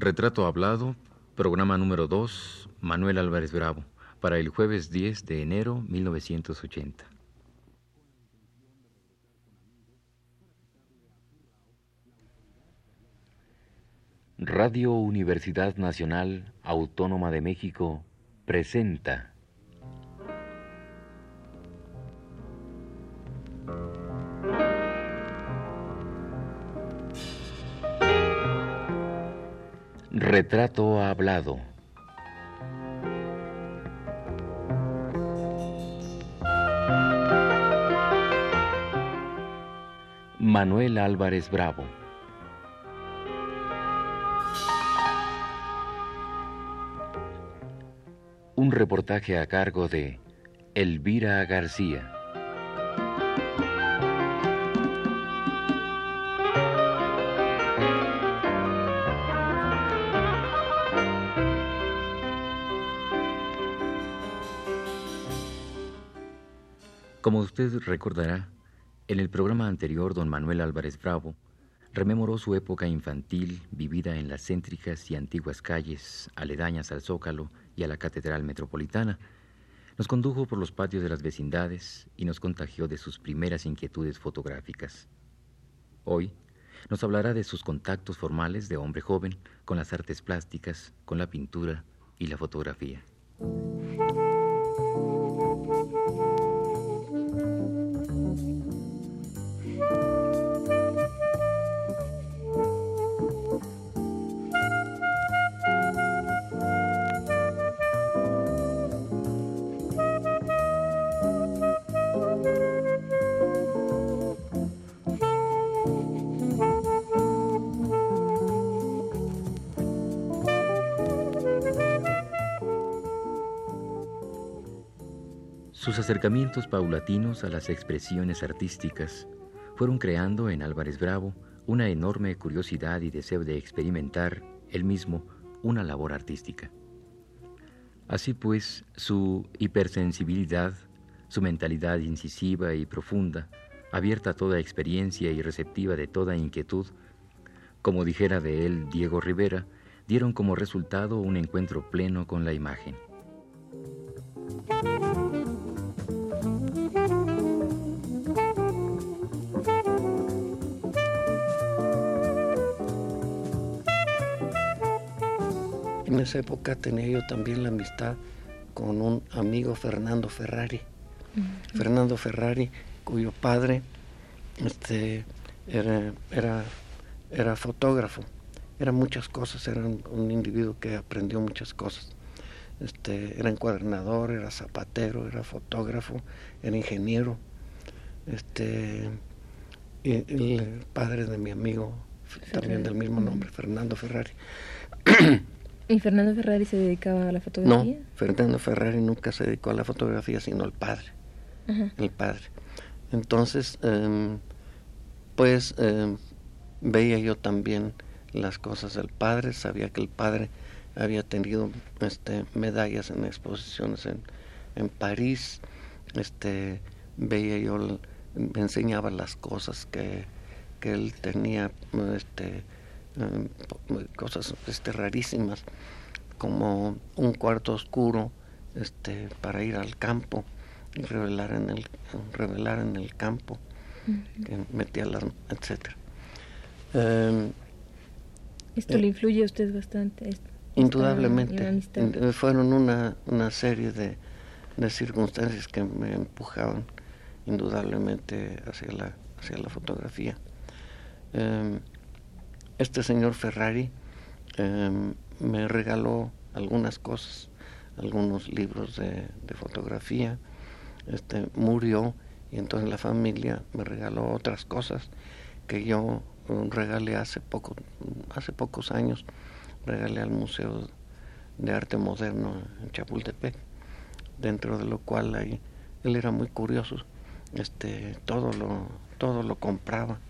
Retrato Hablado, programa número 2, Manuel Álvarez Bravo, para el jueves 10 de enero 1980. Radio Universidad Nacional Autónoma de México presenta Retrato hablado. Manuel Álvarez Bravo. Un reportaje a cargo de Elvira García. Como usted recordará, en el programa anterior, don Manuel Álvarez Bravo rememoró su época infantil vivida en las céntricas y antiguas calles aledañas al Zócalo y a la Catedral Metropolitana. Nos condujo por los patios de las vecindades y nos contagió de sus primeras inquietudes fotográficas. Hoy nos hablará de sus contactos formales de hombre joven con las artes plásticas, con la pintura y la fotografía. Sus acercamientos paulatinos a las expresiones artísticas fueron creando en Álvarez Bravo una enorme curiosidad y deseo de experimentar, él mismo, una labor artística. Así pues, su hipersensibilidad, su mentalidad incisiva y profunda, abierta a toda experiencia y receptiva de toda inquietud, como dijera de él Diego Rivera, dieron como resultado un encuentro pleno con la imagen. En esa época tenía yo también la amistad con un amigo Fernando Ferrari. Fernando Ferrari, cuyo padre este, era, era, era fotógrafo, era muchas cosas, era un, individuo que aprendió muchas cosas. Este, era encuadernador, era zapatero, era fotógrafo, era ingeniero. Este, y el padre de mi amigo, también del mismo nombre, Fernando Ferrari. ¿Y Fernando Ferrari se dedicaba a la fotografía? No, Fernando Ferrari nunca se dedicó a la fotografía, sino el padre. El padre. Entonces, em, pues em, veía yo también las cosas del padre, sabía que el padre había tenido este, medallas en exposiciones en, en París, este, veía yo, me enseñaba las cosas que, que él tenía, este, eh, cosas este, rarísimas, como un cuarto oscuro este, para ir al campo y revelar en el, revelar en el campo, que metía las, etcétera. Em, Esto le eh, influye a usted bastante. Indudablemente. fueron una, una serie de, de, circunstancias que me empujaban indudablemente hacia la, hacia la fotografía. Eh, este señor Ferrari em, me regaló algunas cosas, algunos libros de, fotografía, este, murió y entonces la familia me regaló otras cosas que yo um, regalé hace poco, hace pocos años, regalé al Museo de Arte Moderno en Chapultepec, dentro de lo cual ahí, él era muy curioso, este, todo lo, todo lo compraba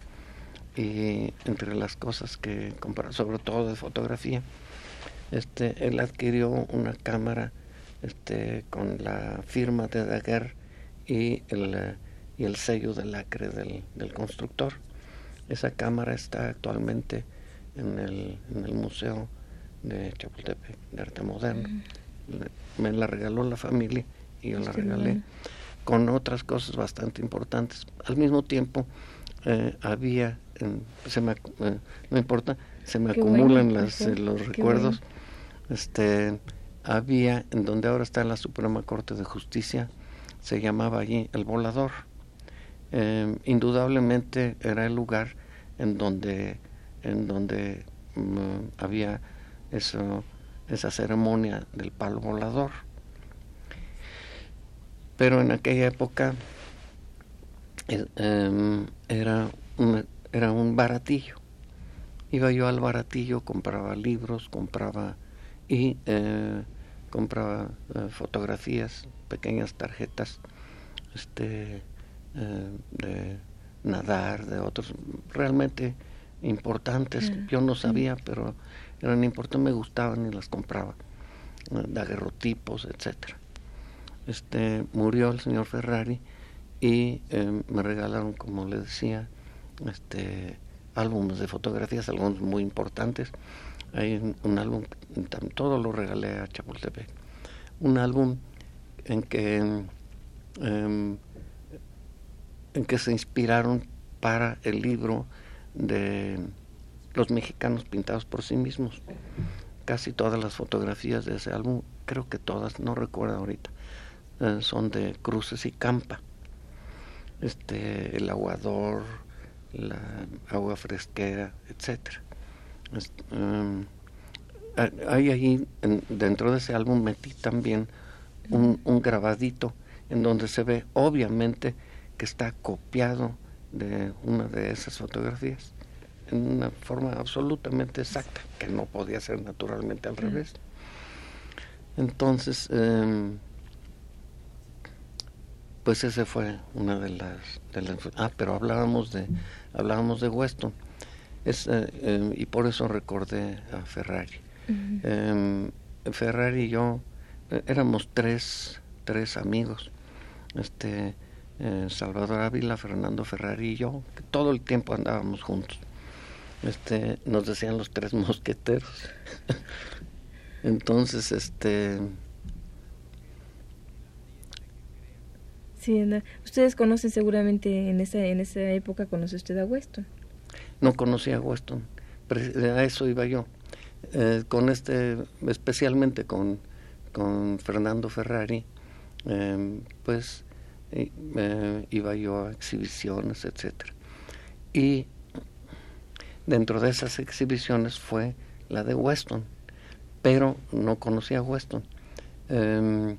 y entre las cosas que compró, sobre todo de fotografía, este, él adquirió una cámara este, con la firma de Daguerre y el, y el sello de lacre del, del, constructor. Esa cámara está actualmente en el, en el Museo de Chapultepec, de arte moderno. Me la regaló la familia y yo la regalé con otras cosas bastante importantes. Al mismo tiempo, eh, había, se me, eh, no importa, se me acumulan las, eh, los recuerdos. Este, había, en donde ahora está la Suprema Corte de Justicia, se llamaba allí El Volador. indudablemente era el lugar en donde, en donde mm, había eso, esa ceremonia del palo volador. Pero en aquella época em, era, un, era un baratillo. Iba yo al baratillo, compraba libros, compraba y eh, compraba eh, fotografías, pequeñas tarjetas este, eh, de nadar, de otros realmente importantes. Yo no sabía, pero eran importantes, me gustaban y las compraba. Daguerrotipos, etcétera. Este, murió el señor Ferrari y em, me regalaron, como le decía, este álbumes de fotografías, algunos muy importantes. Hay un, álbum, todo lo regalé a Chapultepec. Un álbum en que em, en que se inspiraron para el libro de los mexicanos pintados por sí mismos. Casi todas las fotografías de ese álbum, creo que todas, no recuerdo ahorita, eh, son de Cruces y Campa. Este, el aguador, la agua fresquera, etcétera. Em, hay ahí, dentro de ese álbum metí también un, un grabadito en donde se ve obviamente que está copiado de una de esas fotografías en una forma absolutamente exacta, que no podía ser naturalmente al revés. Entonces, em, pues ese fue una de las, ah, pero hablábamos de hablábamos de Weston, es, eh, em, y por eso recordé a Ferrari. Em, Ferrari y yo eh, éramos tres, tres amigos, este eh, Salvador Ávila, Fernando Ferrari y yo, que todo el tiempo andábamos juntos. Este nos decían los tres mosqueteros. Entonces este ustedes conocen seguramente en esa en esa época conoce usted a Weston no conocía a Weston a eso iba yo. Eh, con este especialmente con con Fernando Ferrari em, pues iba yo a exhibiciones etcétera. Y dentro de esas exhibiciones fue la de Weston, pero no conocía a Weston. Em,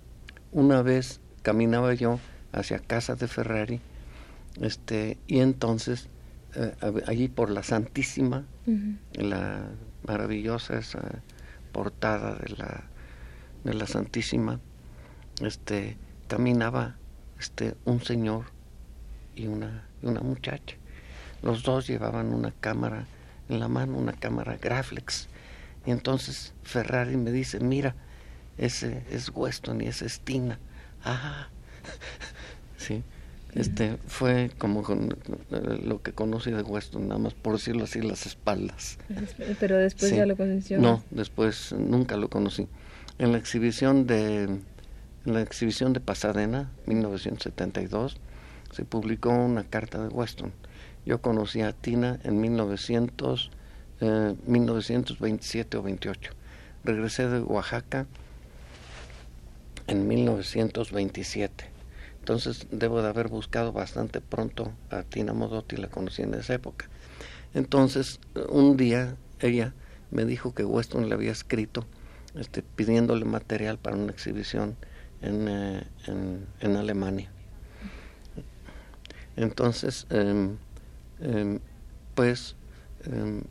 una vez caminaba yo hacia casa de Ferrari, este, y entonces eh, allí por la Santísima, la maravillosa esa portada de la, de la Santísima, este, caminaba este, un señor y una, y una muchacha. Los dos llevaban una cámara en la mano una cámara Graflex. Y entonces Ferrari me dice, mira, ese es Weston y ese es Tina. Ah, sí. Este fue como con, lo que conocí de Weston, nada más por decirlo así, las espaldas. Pero después ya lo conoció. No, después nunca lo conocí. En la exhibición de en la exhibición de Pasadena, 1972, se publicó una carta de Weston yo conocí a Tina en 1900, 1927 eh, o 28. Regresé de Oaxaca en 1927. Entonces debo de haber buscado bastante pronto a Tina Modotti, la conocí en esa época. Entonces, un día ella me dijo que Weston le había escrito este, pidiéndole material para una exhibición en, eh, en, Alemania. Entonces, em, Em, pues em,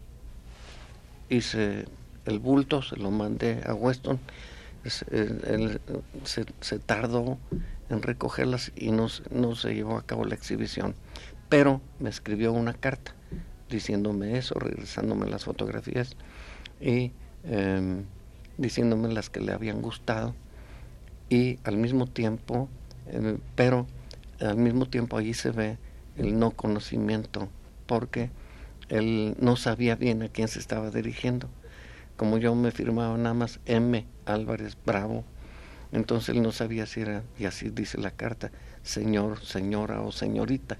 hice el bulto, se lo mandé a Weston, él, se, tardó en recogerlas y no, no se llevó a cabo la exhibición, pero me escribió una carta diciéndome eso, regresándome las fotografías y em, diciéndome las que le habían gustado. Y al mismo tiempo, pero al mismo tiempo allí se ve el no conocimiento porque él no sabía bien a quién se estaba dirigiendo. como yo me firmaba nada más M. Álvarez Bravo, entonces él no sabía si era, y así dice la carta, señor, señora o señorita.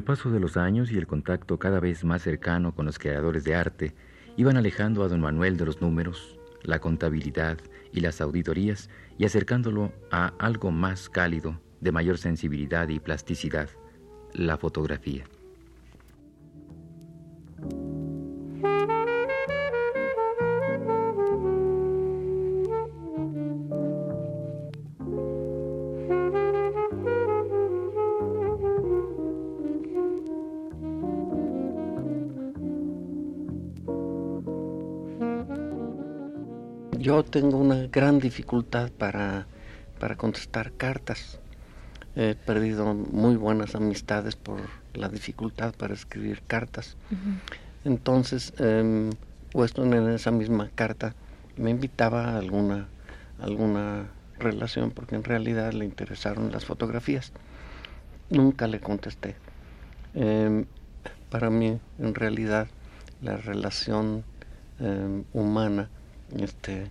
El paso de los años y el contacto cada vez más cercano con los creadores de arte iban alejando a don Manuel de los números, la contabilidad y las auditorías y acercándolo a algo más cálido, de mayor sensibilidad y plasticidad, la fotografía. Yo tengo una gran dificultad para, contestar cartas. He perdido muy buenas amistades por la dificultad para escribir cartas. Entonces, eh, Weston en esa misma carta me invitaba a alguna, alguna relación porque en realidad le interesaron las fotografías. Nunca le contesté. Em, para mí, en realidad, la relación em, humana este,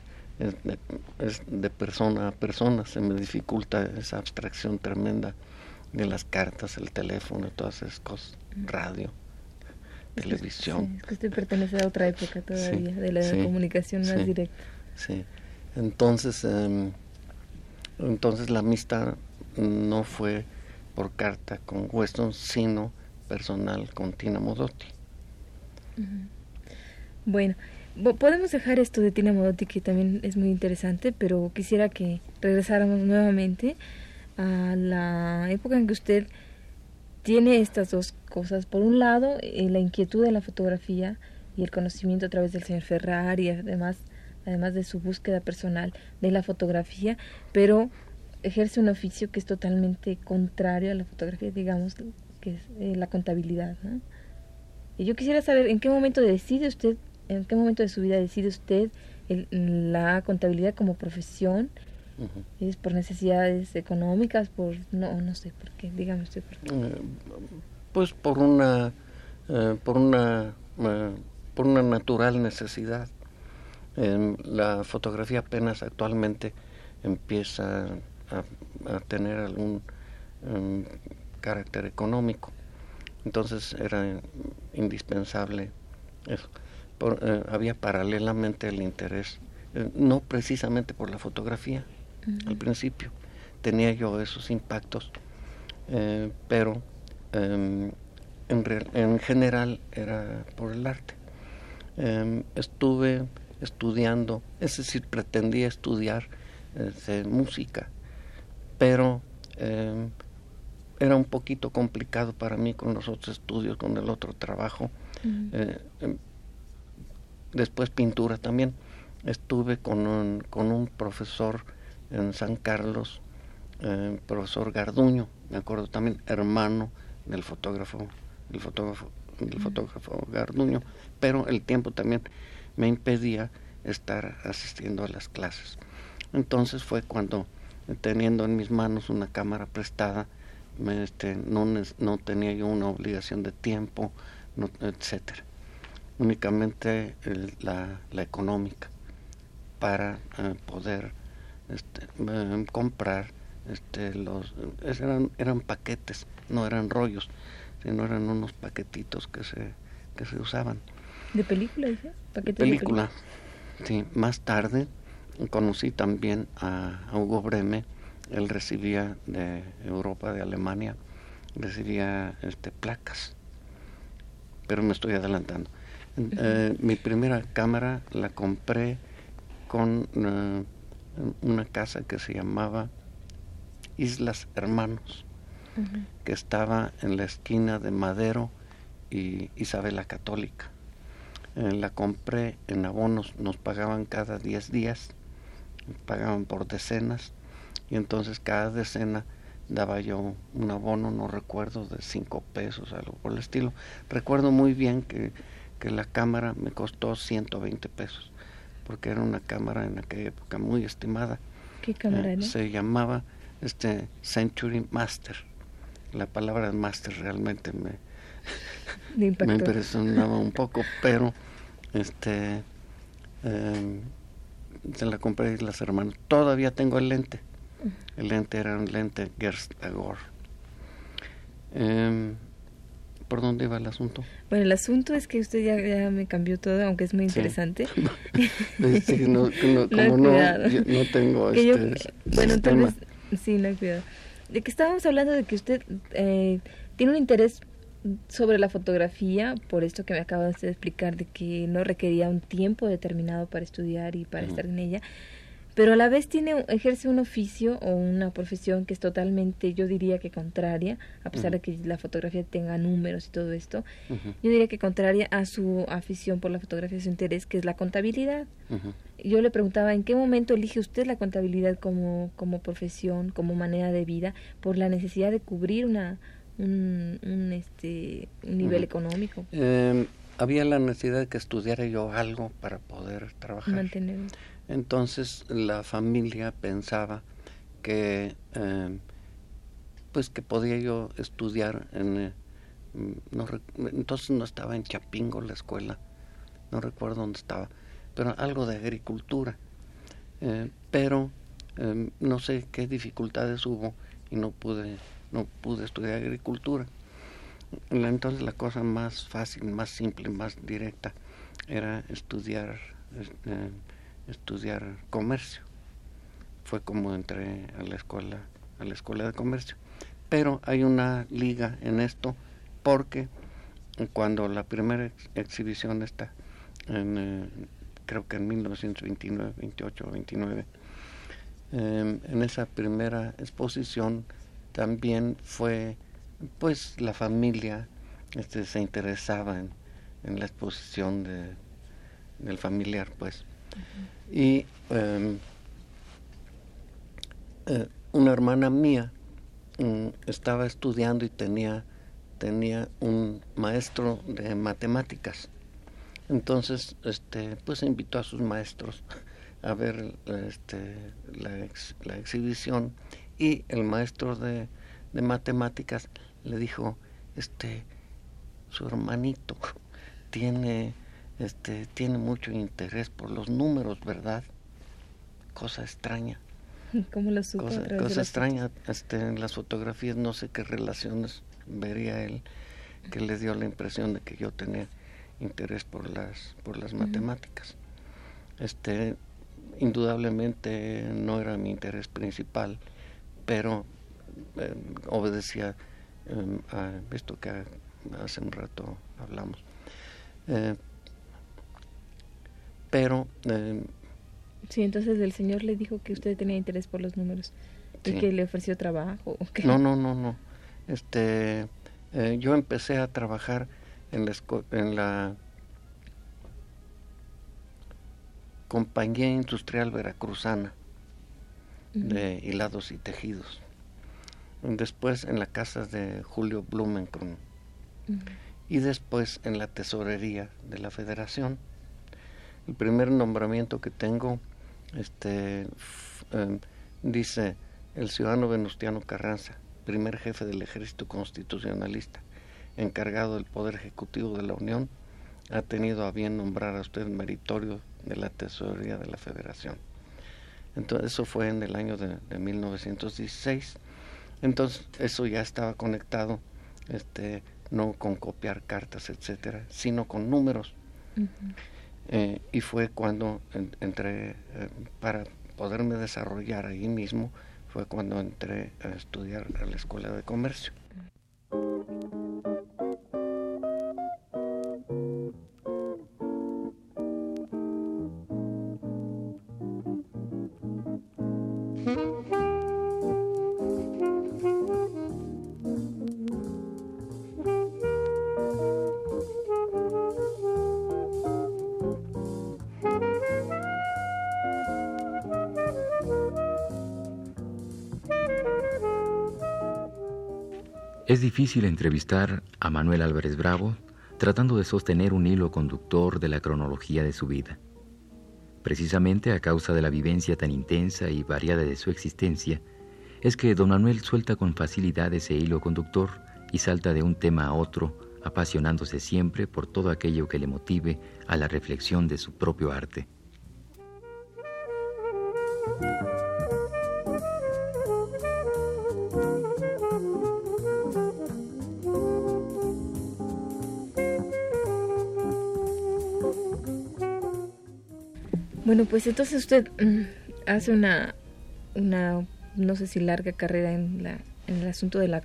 es de, persona a persona, se me dificulta esa abstracción tremenda de las cartas, el teléfono, todas esas cosas, radio, televisión. Sí, usted pertenece a otra época todavía, de la comunicación más directa. Sí, entonces, em, entonces la amistad no fue por carta con Weston, sino personal con Tina Modotti. Bueno, podemos dejar esto de Tina Modotti que también es muy interesante, pero quisiera que regresáramos nuevamente a la época en que usted tiene estas dos cosas. Por un lado, eh, la inquietud de la fotografía y el conocimiento a través del señor Ferrari, además, además de su búsqueda personal de la fotografía, pero ejerce un oficio que es totalmente contrario a la fotografía, digamos, que es eh, la contabilidad. Y yo quisiera saber en qué momento decide usted ¿En qué momento de su vida decide usted la contabilidad como profesión? ¿Es por necesidades económicas? por No, no sé por qué. Dígame usted por qué. Eh, pues por una, eh, por una, eh, por una natural necesidad. la fotografía apenas actualmente empieza a, tener algún em, carácter económico. Entonces era indispensable eso. Eh, había paralelamente el interés, eh, no precisamente por la fotografía al principio, tenía yo esos impactos, eh, pero em, en, en, general era por el arte. Em, estuve estudiando, es decir, pretendía estudiar música, pero em, era un poquito complicado para mí con los otros estudios, con el otro trabajo después pintura también. Estuve con un, con un profesor en San Carlos, eh, profesor Garduño, me acuerdo también, hermano del fotógrafo, el fotógrafo, el fotógrafo Garduño, pero el tiempo también me impedía estar asistiendo a las clases. Entonces fue cuando, teniendo en mis manos una cámara prestada, me, este, no, no tenía yo una obligación de tiempo, no, etcétera únicamente la, económica para eh, poder este, eh, comprar este, los eran, eran paquetes no eran rollos sino eran unos paquetitos que se que se usaban. De película dice película. sí más tarde conocí también a, Hugo Breme. Él recibía de Europa de Alemania recibía este placas. Pero me estoy adelantando eh, mi primera cámara la compré con eh, una casa que se llamaba Islas Hermanos, que estaba en la esquina de Madero y Isabela Católica. eh, la compré en abonos, nos pagaban cada 10 días, pagaban por decenas, y entonces cada decena daba yo un abono, no recuerdo, de 5 pesos, algo por el estilo. Recuerdo muy bien que, que la cámara me costó 120 pesos, porque era una cámara en aquella época muy estimada. ¿Qué cámara eh, Se llamaba este Century Master. La palabra master realmente me, me impresionaba un poco, pero este em, se la compré y las hermanas. Todavía tengo el lente. El lente era un lente Gerst Agor. ¿Por dónde va el asunto? Bueno, el asunto es que usted ya, me cambió todo, aunque es muy interesante. sí, no, como no, no, tengo este, Bueno, entonces, sí, no cuidado. De que estábamos hablando de que usted eh, tiene un interés sobre la fotografía, por esto que me acaba de explicar, de que no requería un tiempo determinado para estudiar y para estar en ella, pero a la vez tiene ejerce un oficio o una profesión que es totalmente, yo diría que contraria, a pesar de que la fotografía tenga números y todo esto, yo diría que contraria a su afición por la fotografía, su interés, que es la contabilidad. Yo le preguntaba, ¿en qué momento elige usted la contabilidad como, como profesión, como manera de vida, por la necesidad de cubrir una un, este, nivel económico. Em, había la necesidad de que estudiara yo algo para poder trabajar. Entonces la familia pensaba que em, pues que podía yo estudiar en eh, no, entonces no estaba en Chapingo la escuela no recuerdo dónde estaba pero algo de agricultura eh, pero em, no sé qué dificultades hubo y no pude no pude estudiar agricultura. Entonces la cosa más fácil, más simple, más directa era estudiar, eh, estudiar comercio. Fue como entré a la escuela, a la escuela de comercio. Pero hay una liga en esto porque cuando la primera exhibición está, en, eh, creo que en 1929, 28 29, en esa primera exposición también fue pues la familia este se interesaba en, la exposición de, del familiar pues y em, eh, una hermana mía mm, estaba estudiando y tenía tenía un maestro de matemáticas. Entonces este pues invitó a sus maestros a ver este, la, la exhibición y el maestro de, matemáticas le dijo, este, su hermanito tiene, este, tiene mucho interés por los números, ¿verdad? Cosa extraña. ¿Cómo lo supo? Cosa, extraña, este, en las fotografías no sé qué relaciones vería él que le dio la impresión de que yo tenía interés por las por las matemáticas. Este indudablemente no era mi interés principal pero eh, obedecía em, a esto que hace un rato hablamos. Eh, pero... Em, sí, entonces el Señor le dijo que usted tenía interés por los números y que le ofreció trabajo. No, no, no, no. Este, eh, yo empecé a trabajar en la, en la compañía industrial veracruzana de hilados y tejidos. Después en la casa de Julio Blumenkron. Y después en la tesorería de la federación. El primer nombramiento que tengo este, em, dice el ciudadano Venustiano Carranza, primer jefe del ejército constitucionalista, encargado del Poder Ejecutivo de la Unión, ha tenido a bien nombrar a usted meritorio de la tesorería de la federación. Entonces eso fue en el año de, 1916. Entonces eso ya estaba conectado, este, no con copiar cartas, etcétera, sino con números. Eh, y fue cuando entré, eh, para poderme desarrollar ahí mismo, fue cuando entré a estudiar a la escuela de comercio. Es difícil entrevistar a Manuel Álvarez Bravo tratando de sostener un hilo conductor de la cronología de su vida. Precisamente a causa de la vivencia tan intensa y variada de su existencia, es que don Manuel suelta con facilidad ese hilo conductor y salta de un tema a otro, apasionándose siempre por todo aquello que le motive a la reflexión de su propio arte. Pues entonces usted mm, hace una, una, no sé si larga carrera en, la, en el asunto de la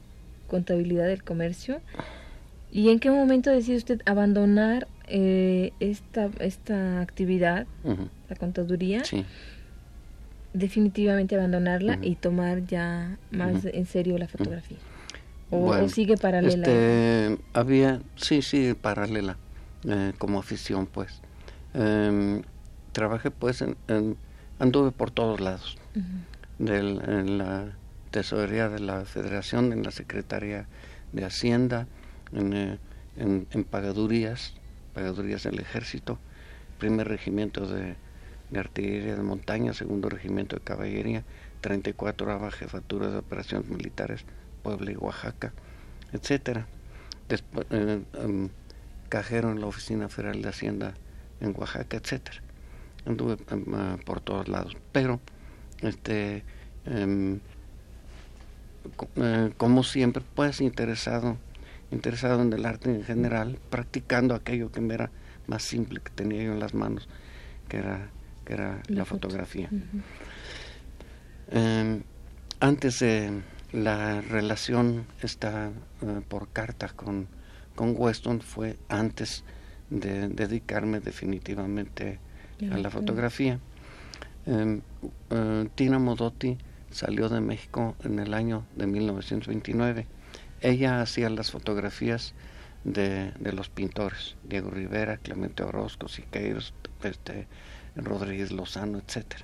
contabilidad del comercio. ¿Y en qué momento decide usted abandonar eh, esta, esta actividad, la contaduría? Sí. Definitivamente abandonarla y tomar ya más en serio la fotografía. O, sigue paralela? Este, había, sí, sí, paralela, eh, como afición, pues. Em, trabajé pues en, anduve por todos lados. En la tesorería de la federación en la secretaría de hacienda en, en, pagadurías pagadurías del ejército primer regimiento de, artillería de montaña segundo regimiento de caballería 34 jefatura de operaciones militares Puebla y Oaxaca etcétera. Después eh, em, cajero en la oficina federal de hacienda en Oaxaca etcétera anduve em, por todos lados, pero este em, eh, como siempre pues interesado interesado en el arte en general practicando aquello que me era más simple que tenía yo en las manos que era que era la, fotografía. Em, antes de la relación está eh, por carta con con Weston fue antes de dedicarme definitivamente a la fotografía. Em, eh, Tina Modotti salió de México en el año de 1929. Ella hacía las fotografías de, los pintores, Diego Rivera, Clemente Orozco, Siqueiros, este, Rodríguez Lozano, etc.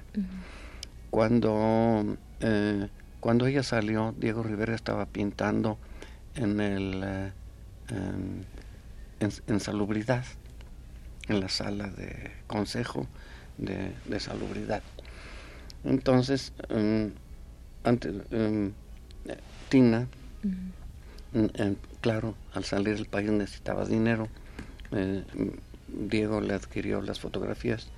Cuando, eh, cuando ella salió, Diego Rivera estaba pintando en el eh, en Salubridad en la sala de consejo de, salubridad. Entonces, em, antes, em, Tina, em, claro, al salir del país necesitaba dinero. Eh, Diego le adquirió las fotografías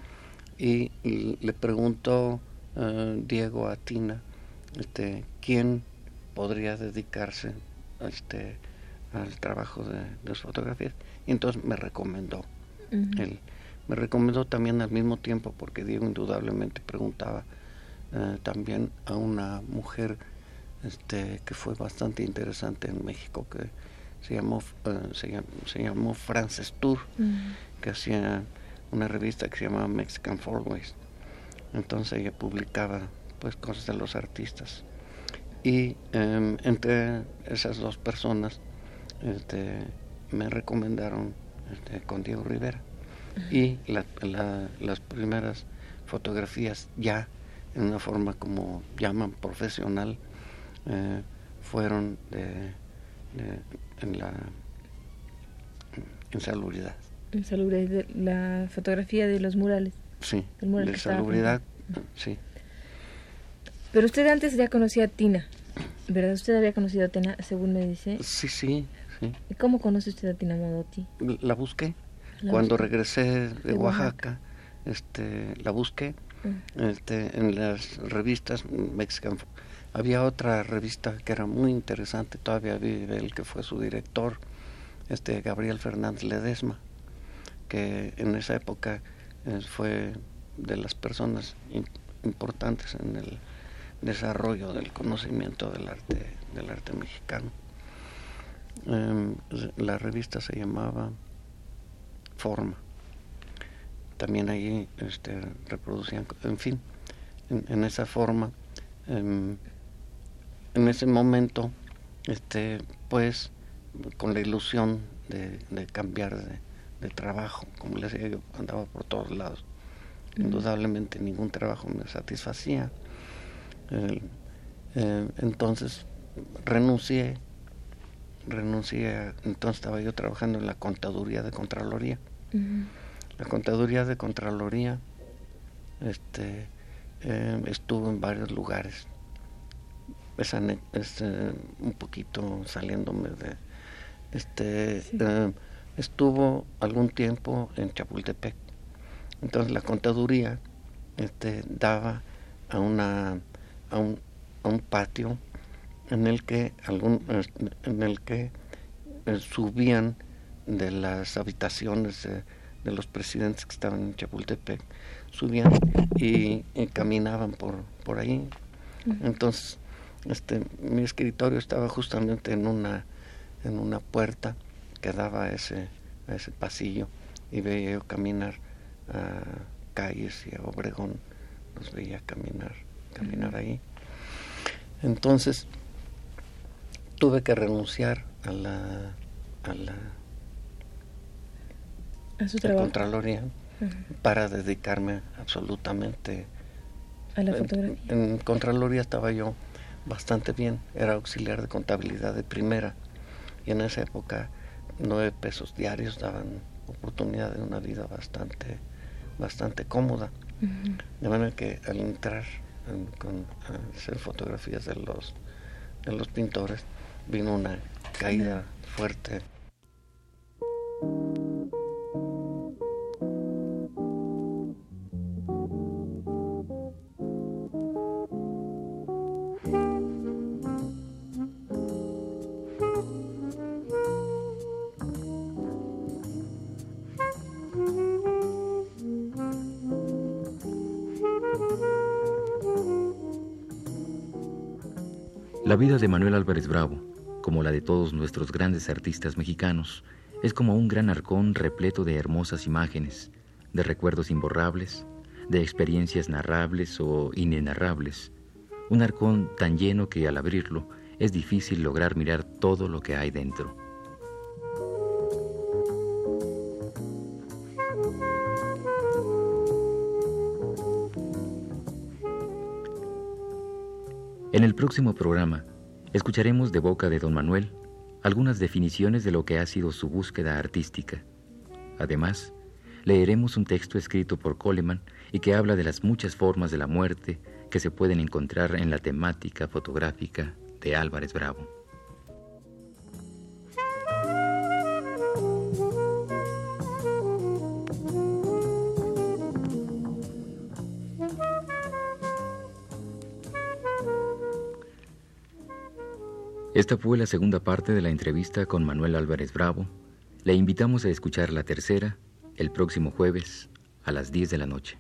y, le preguntó eh, Diego a Tina este, quién podría dedicarse este, al trabajo de, de las fotografías. Y entonces me recomendó él me recomendó también al mismo tiempo, porque Diego indudablemente preguntaba eh, también a una mujer este, que fue bastante interesante en México, que se llamó, eh, se, llamó, Frances Tour, que hacía una revista que se llamaba Mexican Ways. Entonces ella publicaba pues cosas de los artistas. Y em, entre esas dos personas este, me recomendaron este, con Diego Rivera. Y las primeras fotografías ya en una forma como llaman profesional eh, fueron de, en la en salubridad. En salubridad, la fotografía de los murales. Sí, de salubridad, sí. Pero usted antes ya conocía a Tina, ¿verdad? Usted había conocido a Tina, según me dice. Sí, sí, ¿Y cómo conoce usted a Tina Modotti? La busqué. Cuando regresé de, Oaxaca, este, la busqué mm. este, en las revistas Mexican. Había otra revista que era muy interesante, todavía vive el que fue su director, este Gabriel Fernández Ledesma, que en esa época eh, fue de las personas importantes en el desarrollo del conocimiento del arte del arte mexicano Em, la revista se llamaba Forma. También ahí este, reproducían, en fin, en, esa forma, em, en ese momento, este, pues, con la ilusión de, cambiar de, trabajo, como les decía yo, andaba por todos lados. Indudablemente ningún trabajo me satisfacía. Eh, entonces renuncié renuncié, entonces estaba yo trabajando en la contaduría de Contraloría. La contaduría de Contraloría este, eh, estuvo en varios lugares. Es, eh, un poquito saliéndome de... Este, eh, estuvo algún tiempo en Chapultepec. Entonces la contaduría este, daba a, una, a, un, a un patio en el que, algún, en el que subían de las habitaciones de los presidentes que estaban en Chapultepec, subían y, caminaban por, por ahí. Entonces, este, mi escritorio estaba justamente en una, en una puerta que daba a ese, a ese pasillo y veía yo caminar a calles y a Obregón, los veía caminar, caminar ahí. Entonces, tuve que renunciar a la, a la a su trabajo. Contraloría para dedicarme absolutamente a la fotografía. En, Contraloría estaba yo bastante bien, era auxiliar de contabilidad de primera y en esa época nueve pesos diarios daban oportunidad de una vida bastante bastante cómoda de manera que al entrar con hacer fotografías de los de los pintores vino una caída fuerte. La vida de Manuel Álvarez Bravo, como la de todos nuestros grandes artistas mexicanos, es como un gran arcón repleto de hermosas imágenes, de recuerdos imborrables, de experiencias narrables o inenarrables. Un arcón tan lleno que al abrirlo es difícil lograr mirar todo lo que hay dentro. En el próximo programa escucharemos de boca de don Manuel algunas definiciones de lo que ha sido su búsqueda artística. Además, leeremos un texto escrito por Coleman y que habla de las muchas formas de la muerte que se pueden encontrar en la temática fotográfica de Álvarez Bravo. Esta fue la segunda parte de la entrevista con Manuel Álvarez Bravo. Le invitamos a escuchar la tercera el próximo jueves a las 10 de la noche.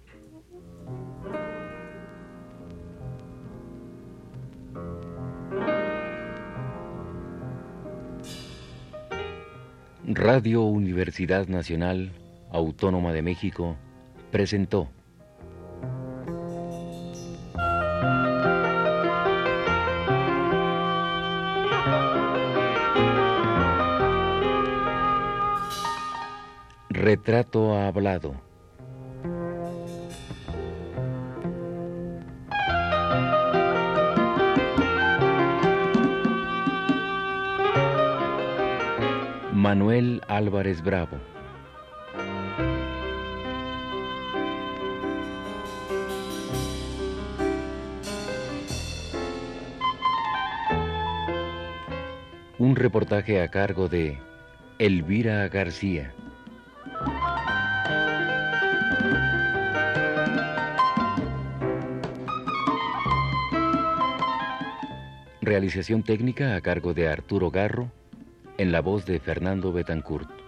Radio Universidad Nacional Autónoma de México presentó Retrato hablado. Manuel Álvarez Bravo. Un reportaje a cargo de Elvira García. Realización técnica a cargo de Arturo Garro, en la voz de Fernando Betancourt.